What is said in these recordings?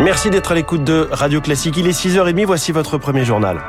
Merci d'être à l'écoute de Radio Classique. Il est 6h30, voici votre premier journal.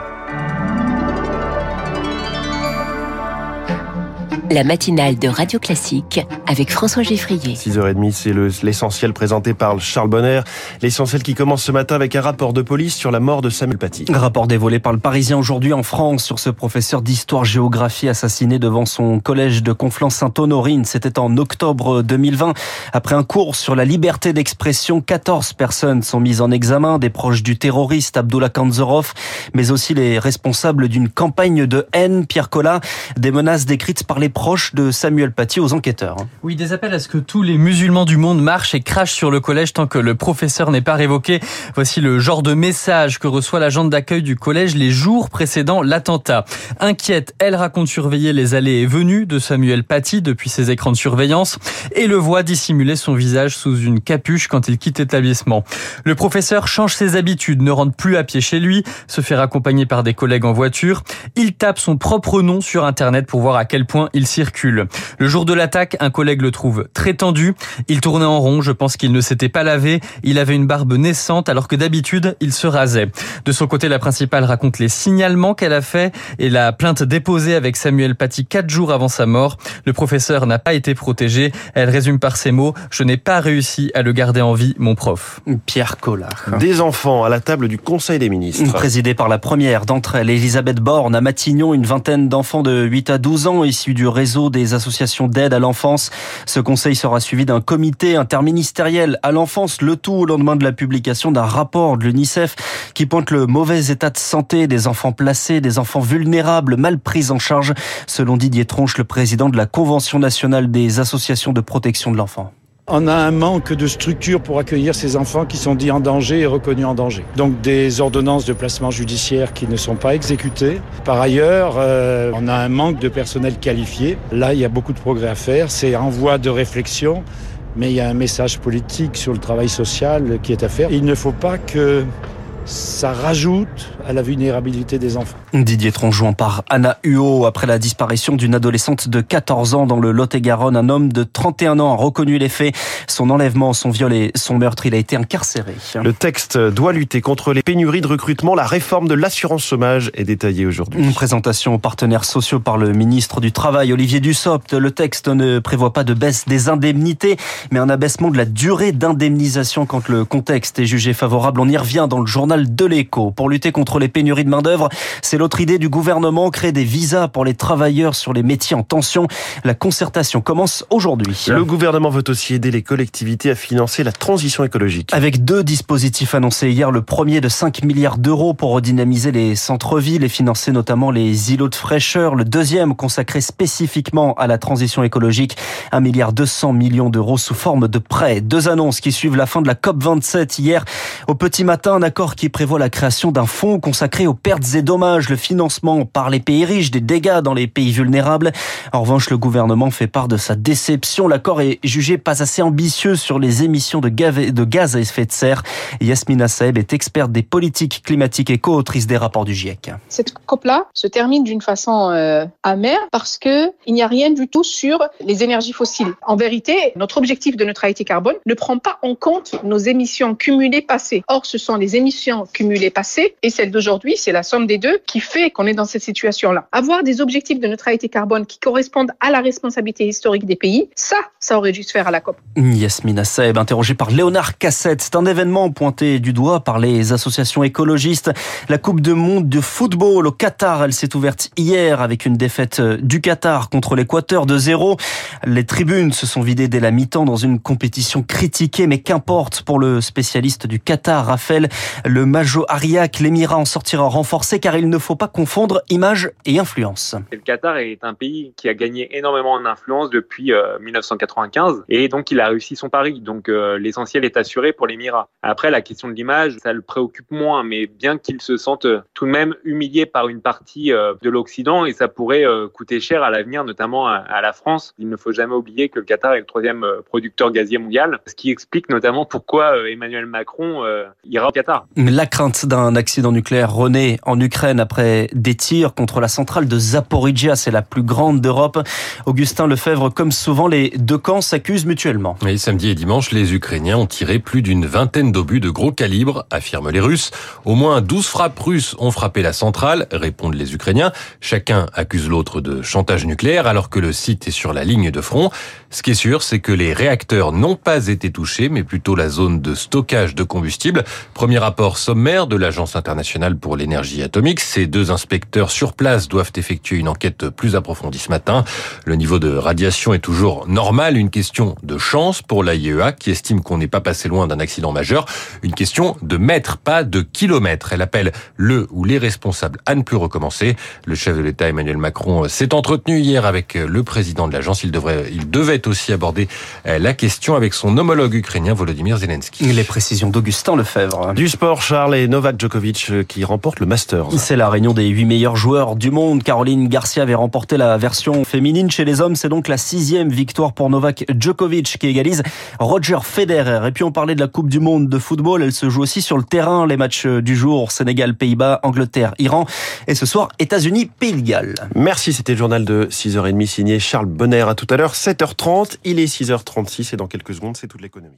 La matinale de Radio Classique avec François Geffrier. 6h30, c'est l'essentiel présenté par Charles Bonner. L'essentiel qui commence ce matin avec un rapport de police sur la mort de Samuel Paty. Rapport dévoilé par le Parisien aujourd'hui en France sur ce professeur d'histoire-géographie assassiné devant son collège de Conflans-Sainte-Honorine. C'était en octobre 2020. Après un cours sur la liberté d'expression, 14 personnes sont mises en examen, des proches du terroriste Abdullah Kanzorov, mais aussi les responsables d'une campagne de haine, Pierre Collat, des menaces décrites par les proche de Samuel Paty aux enquêteurs. Hein. Oui, des appels à ce que tous les musulmans du monde marchent et crachent sur le collège tant que le professeur n'est pas révoqué. Voici le genre de message que reçoit l'agent d'accueil du collège les jours précédant l'attentat. Inquiète, elle raconte surveiller les allées et venues de Samuel Paty depuis ses écrans de surveillance et le voit dissimuler son visage sous une capuche quand il quitte l'établissement. Le professeur change ses habitudes, ne rentre plus à pied chez lui, se fait accompagner par des collègues en voiture. Il tape son propre nom sur Internet pour voir à quel point il circule. Le jour de l'attaque, un collègue le trouve très tendu. Il tournait en rond, je pense qu'il ne s'était pas lavé. Il avait une barbe naissante alors que d'habitude, il se rasait. De son côté, la principale raconte les signalements qu'elle a fait et la plainte déposée avec Samuel Paty quatre jours avant sa mort. Le professeur n'a pas été protégé. Elle résume par ces mots, je n'ai pas réussi à le garder en vie, mon prof. Pierre Collard. Des enfants à la table du Conseil des ministres. Présidé par la première d'entre elles, Elisabeth Borne, à Matignon, une vingtaine d'enfants de 8 à 12 ans issus du réseau des associations d'aide à l'enfance. Ce conseil sera suivi d'un comité interministériel à l'enfance, le tout au lendemain de la publication d'un rapport de l'UNICEF qui pointe le mauvais état de santé des enfants placés, des enfants vulnérables, mal pris en charge, selon Didier Tronche, le président de la Convention nationale des associations de protection de l'enfant. On a un manque de structure pour accueillir ces enfants qui sont dits en danger et reconnus en danger. Donc des ordonnances de placement judiciaire qui ne sont pas exécutées. Par ailleurs, euh, on a un manque de personnel qualifié. Là, il y a beaucoup de progrès à faire. C'est en voie de réflexion, mais il y a un message politique sur le travail social qui est à faire. Il ne faut pas que ça rajoute à la vulnérabilité des enfants. Didier Tronjouan par Anna Huot. Après la disparition d'une adolescente de 14 ans dans le Lot-et-Garonne, un homme de 31 ans a reconnu les faits. Son enlèvement, son viol et son meurtre, il a été incarcéré. Le texte doit lutter contre les pénuries de recrutement. La réforme de l'assurance chômage est détaillée aujourd'hui. Une présentation aux partenaires sociaux par le ministre du Travail, Olivier Dussopt. Le texte ne prévoit pas de baisse des indemnités, mais un abaissement de la durée d'indemnisation quand le contexte est jugé favorable. On y revient dans le journal de l'écho. Pour lutter contre les pénuries de main-d'œuvre, c'est l'autre idée du gouvernement, créer des visas pour les travailleurs sur les métiers en tension. La concertation commence aujourd'hui. Le gouvernement veut aussi aider les collectivités à financer la transition écologique. Avec deux dispositifs annoncés hier, le premier de 5 milliards d'euros pour redynamiser les centres-villes et financer notamment les îlots de fraîcheur. Le deuxième consacré spécifiquement à la transition écologique, 1 milliard 200 millions d'euros sous forme de prêts. Deux annonces qui suivent la fin de la COP 27 hier. Au petit matin, un accord qui prévoit la création d'un fonds consacré aux pertes et dommages, le financement par les pays riches des dégâts dans les pays vulnérables. En revanche, le gouvernement fait part de sa déception. L'accord est jugé pas assez ambitieux sur les émissions de gaz à effet de serre. Yasmina Saeb est experte des politiques climatiques et co-autrice des rapports du GIEC. Cette COP-là se termine d'une façon euh, amère parce que il n'y a rien du tout sur les énergies fossiles. En vérité, notre objectif de neutralité carbone ne prend pas en compte nos émissions cumulées passées. Or, ce sont les émissions cumulées passées et celle d'aujourd'hui, c'est la somme des deux qui fait qu'on est dans cette situation-là. Avoir des objectifs de neutralité carbone qui correspondent à la responsabilité historique des pays, ça, ça aurait dû se faire à la COP. Yasmina Saeb, interrogée par Léonard Cassette. C'est un événement pointé du doigt par les associations écologistes. La Coupe de monde de football au Qatar, elle s'est ouverte hier avec une défaite du Qatar contre l'Équateur de zéro. Les tribunes se sont vidées dès la mi-temps dans une compétition critiquée, mais qu'importe pour le spécialiste du Qatar, Raphaël, le Majo Ariak, l'émirat en sortira renforcé car il ne faut pas confondre image et influence. Le Qatar est un pays qui a gagné énormément en influence depuis 1995 euh, et donc il a réussi son pari. Donc euh, l'essentiel est assuré pour l'émirat. Après la question de l'image, ça le préoccupe moins, mais bien qu'il se sente euh, tout de même humilié par une partie de l'Occident et ça pourrait coûter cher à l'avenir, notamment à la France. Il ne faut jamais oublier que le Qatar est le troisième producteur gazier mondial, ce qui explique notamment pourquoi Emmanuel Macron ira au Qatar. La crainte d'un accident nucléaire renaît en Ukraine après des tirs contre la centrale de Zaporizhia. C'est la plus grande d'Europe. Augustin Lefebvre, comme souvent, les deux camps s'accusent mutuellement. Oui, samedi et dimanche, les Ukrainiens ont tiré plus d'une vingtaine d'obus de gros calibre, affirment les Russes. Au moins 12 frappes russes ont frappé la centrale, répondent les Ukrainiens. Chacun accuse l'autre de chantage nucléaire alors que le site est sur la ligne de front. Ce qui est sûr, c'est que les réacteurs n'ont pas été touchés, mais plutôt la zone de stockage de combustible. Premier rapport sommaire de l'Agence internationale pour l'énergie atomique. Ces deux inspecteurs sur place doivent effectuer une enquête plus approfondie ce matin. Le niveau de radiation est toujours normal, une question de chance pour l'AIEA qui estime qu'on n'est pas passé loin d'un accident majeur. Une question de mètres, pas de kilomètres. Elle appelle le ou les responsables à ne plus recommencer. Le chef de l'État Emmanuel Macron s'est entretenu hier avec le président de l'agence. Il devrait, il devait aussi aborder la question avec son homologue ukrainien Volodymyr Zelensky. Les précisions d'Augustin Lefebvre. Du sport, Charles et Novak Djokovic qui remportent le Masters. C'est la réunion des huit meilleurs joueurs du monde. Caroline Garcia avait remporté la version féminine chez les hommes. C'est donc la sixième victoire pour Novak Djokovic qui égalise Roger Federer. Et puis on parlait de la Coupe du Monde de football. Elle se joue aussi sur le terrain. Les matchs du jour, Sénégal, Pays-Bas, Angleterre, Iran. Et ce soir, États-Unis, Pays de Galles. Merci, c'était le journal de 6h30 signé Charles Bonner. À tout à l'heure, 7h30. Il est 6h36 et dans quelques secondes, c'est toute l'économie.